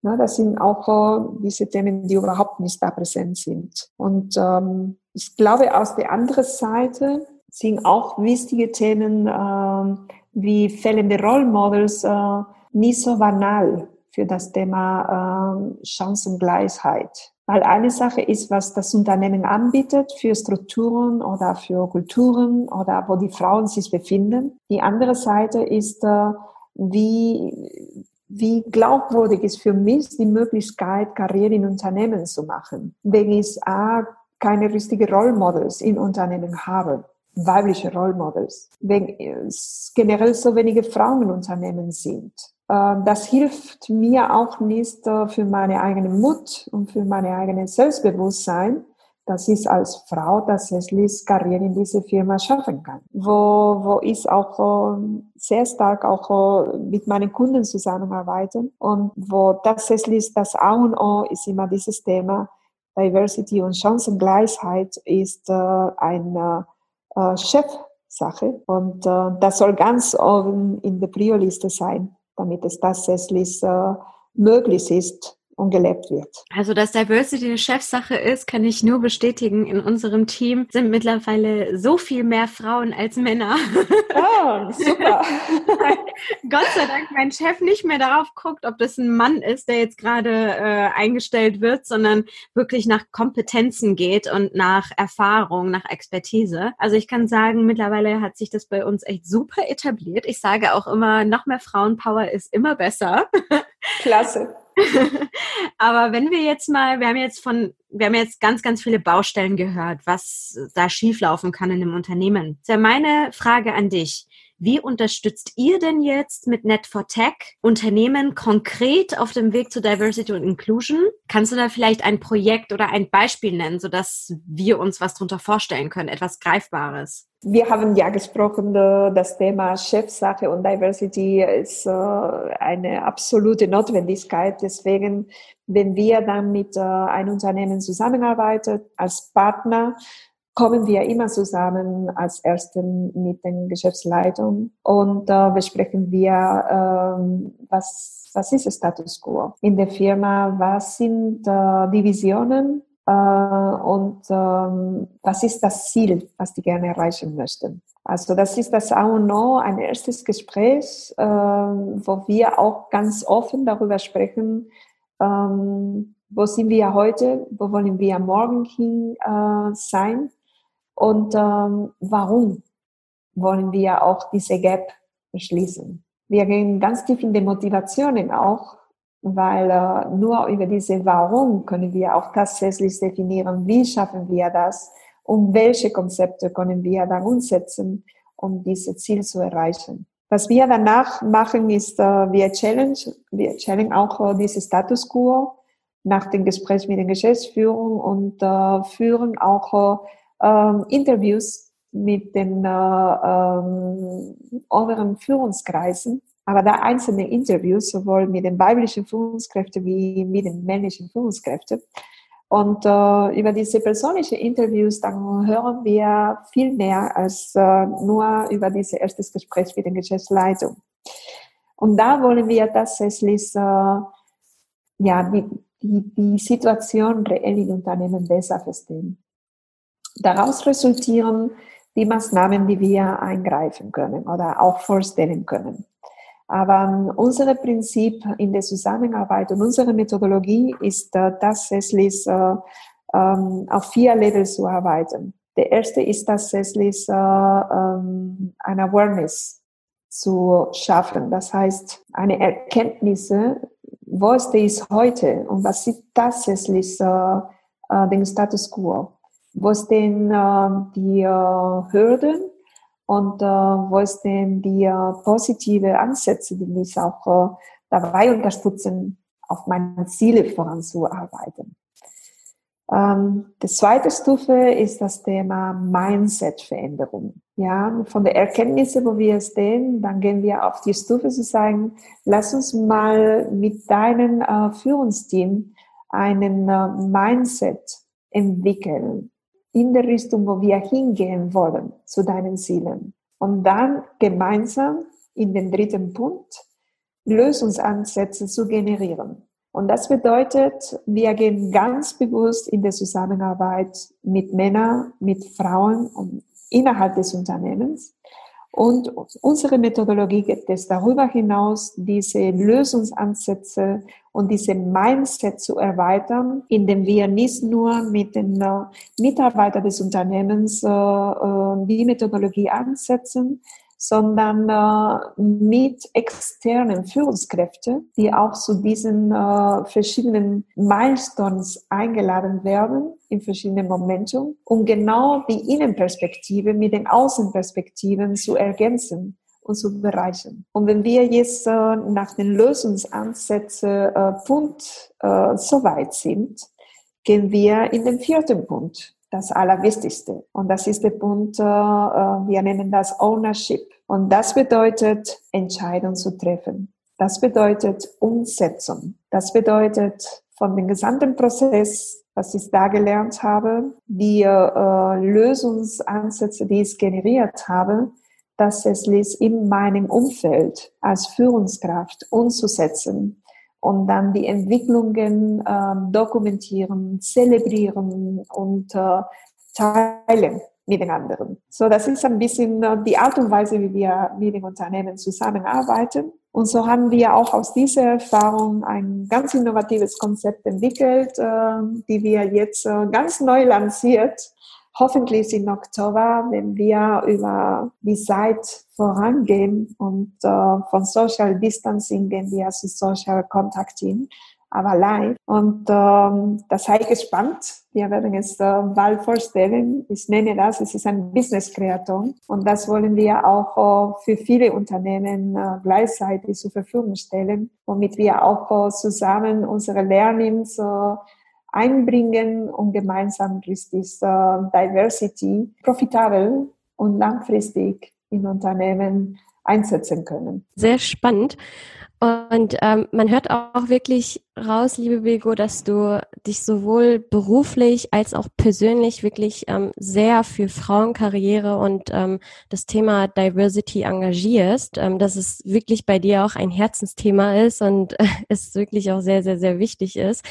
Das sind auch äh, diese Themen, die überhaupt nicht da präsent sind. Und ähm, ich glaube, aus der anderen Seite sind auch wichtige Themen äh, wie fehlende Rollmodels äh, nicht so banal für das Thema äh, Chancengleichheit. Weil eine Sache ist, was das Unternehmen anbietet für Strukturen oder für Kulturen oder wo die Frauen sich befinden. Die andere Seite ist, äh, wie, wie glaubwürdig ist für mich die Möglichkeit, Karriere in Unternehmen zu machen, wenn ich A, keine richtigen Rollmodels in Unternehmen habe weibliche Rollmodels, wenn es generell so wenige Frauen in Unternehmen sind. Ähm, das hilft mir auch nicht äh, für meine eigene Mut und für meine eigene Selbstbewusstsein, dass ich als Frau tatsächlich Karriere in dieser Firma schaffen kann. Wo, wo ich auch ähm, sehr stark auch äh, mit meinen Kunden zusammenarbeite und wo tatsächlich das A und O ist immer dieses Thema Diversity und Chancengleichheit ist äh, ein äh, Chefsache. Und äh, das soll ganz oben in der Prio-Liste sein, damit es tatsächlich äh, möglich ist, und gelebt wird. Also, dass Diversity eine Chefsache ist, kann ich nur bestätigen. In unserem Team sind mittlerweile so viel mehr Frauen als Männer. Oh, super. Gott sei Dank mein Chef nicht mehr darauf guckt, ob das ein Mann ist, der jetzt gerade äh, eingestellt wird, sondern wirklich nach Kompetenzen geht und nach Erfahrung, nach Expertise. Also ich kann sagen, mittlerweile hat sich das bei uns echt super etabliert. Ich sage auch immer, noch mehr Frauenpower ist immer besser. Klasse. Aber wenn wir jetzt mal, wir haben jetzt von, wir haben jetzt ganz, ganz viele Baustellen gehört, was da schieflaufen kann in einem Unternehmen. Das ist ja meine Frage an dich. Wie unterstützt ihr denn jetzt mit Net4Tech Unternehmen konkret auf dem Weg zu Diversity und Inclusion? Kannst du da vielleicht ein Projekt oder ein Beispiel nennen, sodass wir uns was darunter vorstellen können, etwas Greifbares? Wir haben ja gesprochen, äh, das Thema Chefsache und Diversity ist äh, eine absolute Notwendigkeit. Deswegen, wenn wir dann mit äh, einem Unternehmen zusammenarbeiten als Partner, kommen wir immer zusammen als Ersten mit den Geschäftsleitungen und äh, besprechen wir, ähm, was, was ist der Status quo in der Firma, was sind äh, die Visionen äh, und ähm, was ist das Ziel, was die gerne erreichen möchten. Also das ist das A und O, ein erstes Gespräch, äh, wo wir auch ganz offen darüber sprechen, ähm, wo sind wir heute, wo wollen wir morgen hin äh, sein und ähm, warum wollen wir auch diese Gap schließen? Wir gehen ganz tief in die Motivationen auch, weil äh, nur über diese Warum können wir auch tatsächlich definieren, wie schaffen wir das und welche Konzepte können wir dann umsetzen, um dieses Ziel zu erreichen. Was wir danach machen, ist, äh, wir challenge, wir challenge auch äh, dieses Status quo nach dem Gespräch mit der Geschäftsführung und äh, führen auch äh, ähm, Interviews mit den äh, ähm, oberen Führungskreisen, aber da einzelne Interviews, sowohl mit den weiblichen Führungskräften wie mit den männlichen Führungskräften. Und äh, über diese persönlichen Interviews, dann hören wir viel mehr als äh, nur über dieses erste Gespräch mit der Geschäftsleitung. Und da wollen wir tatsächlich äh, ja, die, die, die Situation reell in Unternehmen besser verstehen. Daraus resultieren die Maßnahmen, die wir eingreifen können oder auch vorstellen können. Aber ähm, unser Prinzip in der Zusammenarbeit und unsere Methodologie ist äh, tatsächlich äh, ähm, auf vier Levels zu arbeiten. Der erste ist tatsächlich äh, ähm, eine Awareness zu schaffen. Das heißt, eine Erkenntnisse, wo stehe ich heute und was ist tatsächlich den Status quo wo stehen äh, die äh, Hürden und äh, wo stehen die äh, positive Ansätze, die mich auch äh, dabei unterstützen, auf meine Ziele voranzuarbeiten. Ähm, die zweite Stufe ist das Thema Mindset-Veränderung. Ja, von der Erkenntnisse, wo wir stehen, dann gehen wir auf die Stufe zu sagen, lass uns mal mit deinem äh, Führungsteam einen äh, Mindset entwickeln in der Richtung, wo wir hingehen wollen, zu deinen Zielen. Und dann gemeinsam in den dritten Punkt Lösungsansätze zu generieren. Und das bedeutet, wir gehen ganz bewusst in der Zusammenarbeit mit Männern, mit Frauen und innerhalb des Unternehmens und unsere Methodologie geht es darüber hinaus, diese Lösungsansätze und diese Mindset zu erweitern, indem wir nicht nur mit den äh, Mitarbeitern des Unternehmens äh, äh, die Methodologie ansetzen, sondern äh, mit externen Führungskräften, die auch zu diesen äh, verschiedenen Milestones eingeladen werden in verschiedenen Momenten, um genau die Innenperspektive mit den Außenperspektiven zu ergänzen und zu bereichern. Und wenn wir jetzt äh, nach den Lösungsansätzen äh, Punkt äh, so weit sind, gehen wir in den vierten Punkt das Allerwichtigste. Und das ist der Punkt, äh, äh, wir nennen das Ownership. Und das bedeutet, Entscheidungen zu treffen. Das bedeutet Umsetzung. Das bedeutet von dem gesamten Prozess, was ich da gelernt habe, die äh, Lösungsansätze, die ich generiert habe, das es in meinem Umfeld als Führungskraft umzusetzen und dann die Entwicklungen äh, dokumentieren, zelebrieren und äh, teilen mit den anderen. So, das ist ein bisschen äh, die Art und Weise, wie wir mit den Unternehmen zusammenarbeiten. Und so haben wir auch aus dieser Erfahrung ein ganz innovatives Konzept entwickelt, äh, die wir jetzt äh, ganz neu lanciert hoffentlich im Oktober, wenn wir über die Zeit vorangehen und äh, von Social Distancing gehen wir zu Social Contacting aber live. Und ähm, das sei gespannt. Wir werden es äh, bald vorstellen. Ich nenne das, es ist ein Business Kreaton. Und das wollen wir auch äh, für viele Unternehmen äh, gleichzeitig zur Verfügung stellen, womit wir auch äh, zusammen unsere Learnings äh, einbringen und gemeinsam richtig äh, Diversity profitabel und langfristig in Unternehmen einsetzen können. Sehr spannend. Und ähm, man hört auch wirklich raus, liebe Vigo, dass du dich sowohl beruflich als auch persönlich wirklich ähm, sehr für Frauenkarriere und ähm, das Thema Diversity engagierst, ähm, dass es wirklich bei dir auch ein Herzensthema ist und äh, es wirklich auch sehr, sehr, sehr wichtig ist.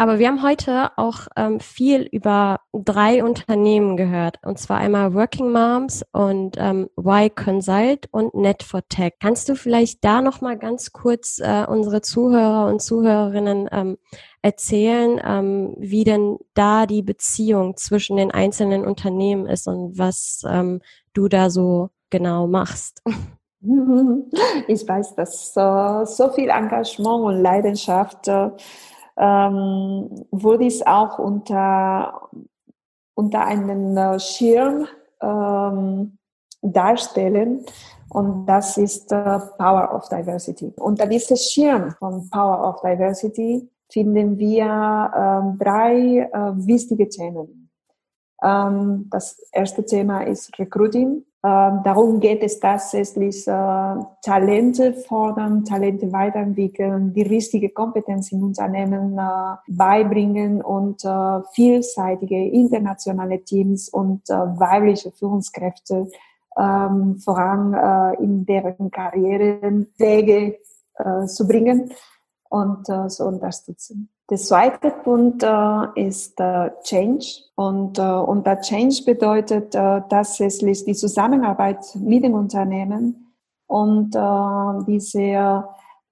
Aber wir haben heute auch ähm, viel über drei Unternehmen gehört. Und zwar einmal Working Moms und ähm, Y Consult und net for tech Kannst du vielleicht da nochmal ganz kurz äh, unsere Zuhörer und Zuhörerinnen ähm, erzählen, ähm, wie denn da die Beziehung zwischen den einzelnen Unternehmen ist und was ähm, du da so genau machst? Ich weiß, dass äh, so viel Engagement und Leidenschaft äh, ähm, würde ich auch unter, unter einem äh, Schirm ähm, darstellen. Und das ist äh, Power of Diversity. Unter diesem Schirm von Power of Diversity finden wir äh, drei äh, wichtige Themen. Ähm, das erste Thema ist Recruiting. Ähm, darum geht es tatsächlich, äh, Talente fordern, Talente weiterentwickeln, die richtige Kompetenz in Unternehmen äh, beibringen und äh, vielseitige internationale Teams und weibliche Führungskräfte ähm, voran in deren Karrierewege äh, zu bringen und zu unterstützen. Der zweite Punkt äh, ist äh, Change. Und, äh, und der Change bedeutet äh, tatsächlich die Zusammenarbeit mit dem Unternehmen und äh, diese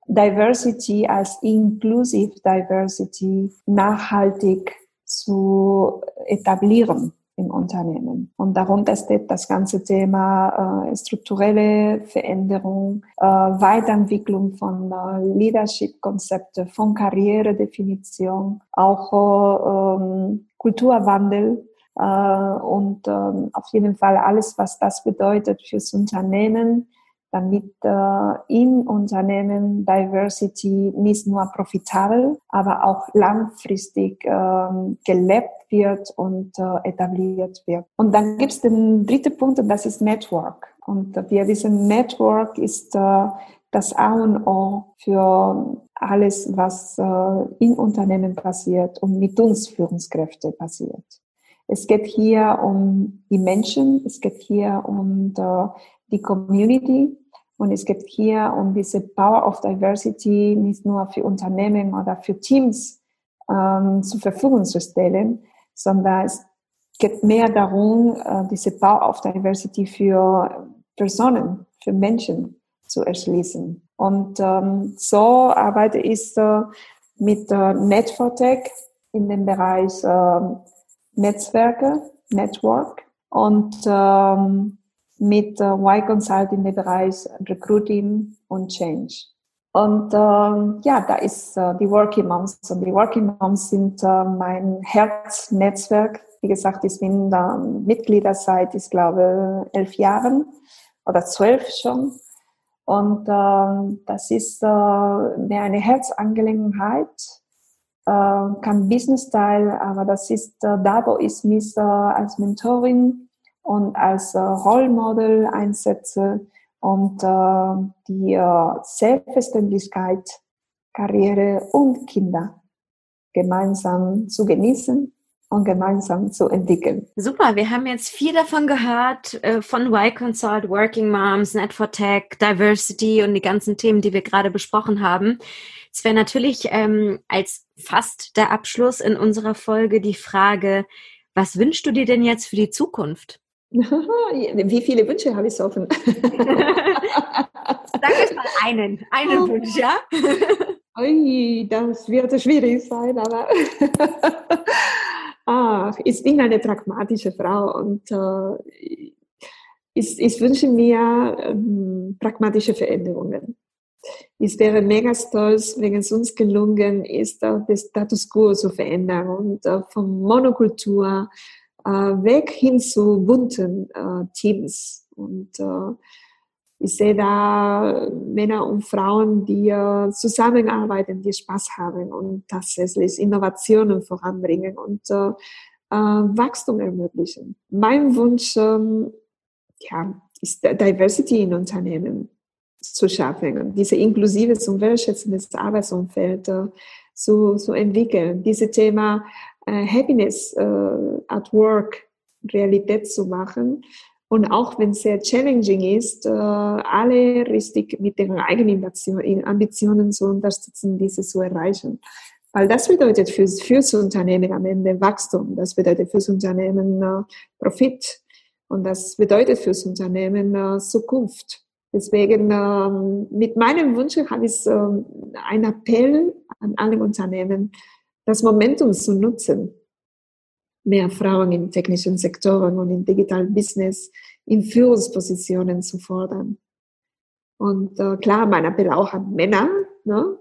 Diversity als Inclusive Diversity nachhaltig zu etablieren im Unternehmen. Und darunter steht das ganze Thema äh, strukturelle Veränderung, äh, Weiterentwicklung von äh, Leadership-Konzepte, von Karrieredefinition, auch äh, ähm, Kulturwandel äh, und ähm, auf jeden Fall alles, was das bedeutet fürs Unternehmen, damit äh, in Unternehmen Diversity nicht nur profitabel, aber auch langfristig äh, gelebt wird und äh, etabliert wird. Und dann gibt es den dritten Punkt und das ist Network. Und wir wissen, Network ist äh, das A und O für alles, was äh, in Unternehmen passiert und mit uns Führungskräfte passiert. Es geht hier um die Menschen, es geht hier um die Community und es geht hier um diese Power of Diversity nicht nur für Unternehmen oder für Teams ähm, zur Verfügung zu stellen, sondern es geht mehr darum, äh, diese Power of Diversity für Personen, für Menschen zu erschließen. Und ähm, so arbeite ich äh, mit äh, Netfortech in dem Bereich äh, Netzwerke, Network und ähm, mit äh, Y Consult in dem Bereich Recruiting und Change. Und ähm, ja, da ist äh, die Working Moms. Und die Working Moms sind äh, mein Herznetzwerk. Wie gesagt, ich bin da Mitglieder seit, ich glaube, elf Jahren oder zwölf schon. Und ähm, das ist äh, mir eine Herzangelegenheit, äh, kein Business-Teil, aber das ist äh, da, wo ich mich äh, als Mentorin und als äh, Rollmodel einsetze und äh, die äh, Selbstverständlichkeit, Karriere und Kinder gemeinsam zu genießen und gemeinsam zu entwickeln. Super, wir haben jetzt viel davon gehört, äh, von Y Consult, Working Moms, Net for Tech, Diversity und die ganzen Themen, die wir gerade besprochen haben. Es wäre natürlich ähm, als fast der Abschluss in unserer Folge die Frage, was wünschst du dir denn jetzt für die Zukunft? Wie viele Wünsche habe ich offen? Sag jetzt mal einen, einen oh. Wunsch, ja? Ui, das wird schwierig sein, aber ah, ich bin eine pragmatische Frau und äh, ich, ich, wünsche mir ähm, pragmatische Veränderungen. Es wäre mega stolz, wenn es uns gelungen ist, das Status quo zu verändern und von Monokultur weg hin zu bunten Teams. Und ich sehe da Männer und Frauen, die zusammenarbeiten, die Spaß haben und tatsächlich Innovationen voranbringen und Wachstum ermöglichen. Mein Wunsch ähm, ja, ist Diversity in Unternehmen zu schaffen diese inklusives und wertschätzendes Arbeitsumfeld äh, zu, zu entwickeln. Dieses Thema äh, Happiness äh, at Work Realität zu machen und auch wenn es sehr challenging ist, äh, alle richtig mit ihren eigenen Ambitionen zu unterstützen, diese zu erreichen. Weil das bedeutet fürs, fürs Unternehmen am Ende Wachstum, das bedeutet fürs Unternehmen äh, Profit und das bedeutet fürs Unternehmen äh, Zukunft. Deswegen ähm, mit meinem Wunsch habe ich äh, einen Appell an alle Unternehmen, das Momentum zu nutzen, mehr Frauen in technischen Sektoren und im digitalen Business in Führungspositionen zu fordern. Und äh, klar, mein Appell auch an Männer, ne?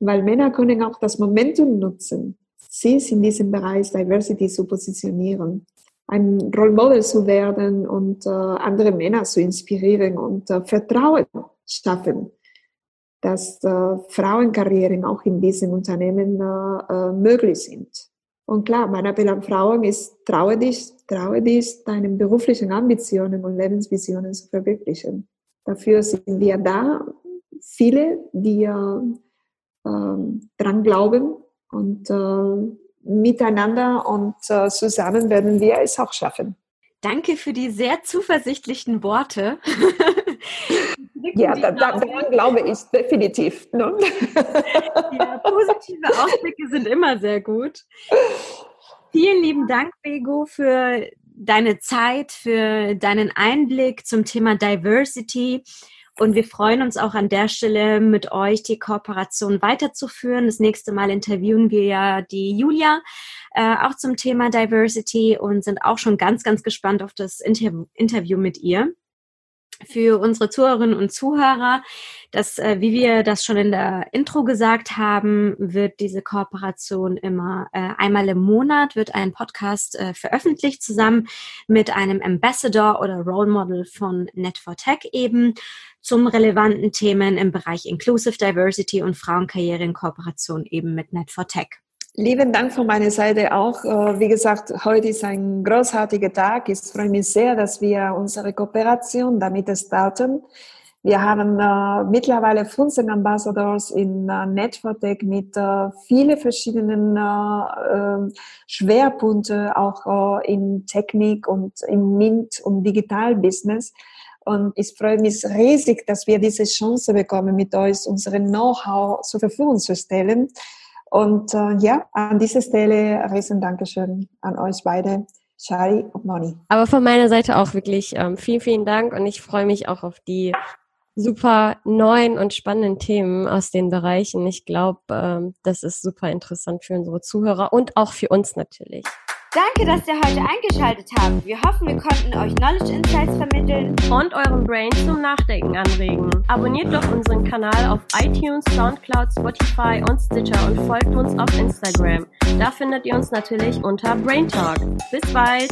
weil Männer können auch das Momentum nutzen, sich in diesem Bereich Diversity zu positionieren ein Role Model zu werden und äh, andere Männer zu inspirieren und äh, Vertrauen schaffen, dass äh, Frauenkarrieren auch in diesen Unternehmen äh, äh, möglich sind. Und klar, mein Appell an Frauen ist, traue dich, traue dich, deine beruflichen Ambitionen und Lebensvisionen zu verwirklichen. Dafür sind wir da, viele, die äh, äh, dran glauben und äh, miteinander und äh, zusammen werden wir es auch schaffen. Danke für die sehr zuversichtlichen Worte. Ja, da, da, daran glaube ich definitiv. Ne? ja, positive Ausblicke sind immer sehr gut. Vielen lieben Dank, Bego, für deine Zeit, für deinen Einblick zum Thema Diversity. Und wir freuen uns auch an der Stelle mit euch die Kooperation weiterzuführen. Das nächste Mal interviewen wir ja die Julia äh, auch zum Thema Diversity und sind auch schon ganz, ganz gespannt auf das Inter Interview mit ihr für unsere Zuhörerinnen und Zuhörer, dass, äh, wie wir das schon in der Intro gesagt haben, wird diese Kooperation immer äh, einmal im Monat wird ein Podcast äh, veröffentlicht zusammen mit einem Ambassador oder Role Model von Net4Tech eben zum relevanten Themen im Bereich Inclusive Diversity und Frauenkarriere in Kooperation eben mit Net4Tech. Lieben Dank von meiner Seite auch. Äh, wie gesagt, heute ist ein großartiger Tag. Ich freue mich sehr, dass wir unsere Kooperation damit starten. Wir haben äh, mittlerweile 15 Ambassadors in äh, Network mit äh, vielen verschiedenen äh, ähm, Schwerpunkten, auch in Technik und im MINT und Digitalbusiness. Und ich freue mich riesig, dass wir diese Chance bekommen, mit euch unsere Know-how zur Verfügung zu stellen und äh, ja, an dieser Stelle riesen Dankeschön an euch beide. Shari und Moni. Aber von meiner Seite auch wirklich ähm, vielen, vielen Dank und ich freue mich auch auf die super neuen und spannenden Themen aus den Bereichen. Ich glaube, ähm, das ist super interessant für unsere Zuhörer und auch für uns natürlich. Danke, dass ihr heute eingeschaltet habt. Wir hoffen, wir konnten euch Knowledge Insights vermitteln und euren Brain zum Nachdenken anregen. Abonniert doch unseren Kanal auf iTunes, Soundcloud, Spotify und Stitcher und folgt uns auf Instagram. Da findet ihr uns natürlich unter Brain Talk. Bis bald!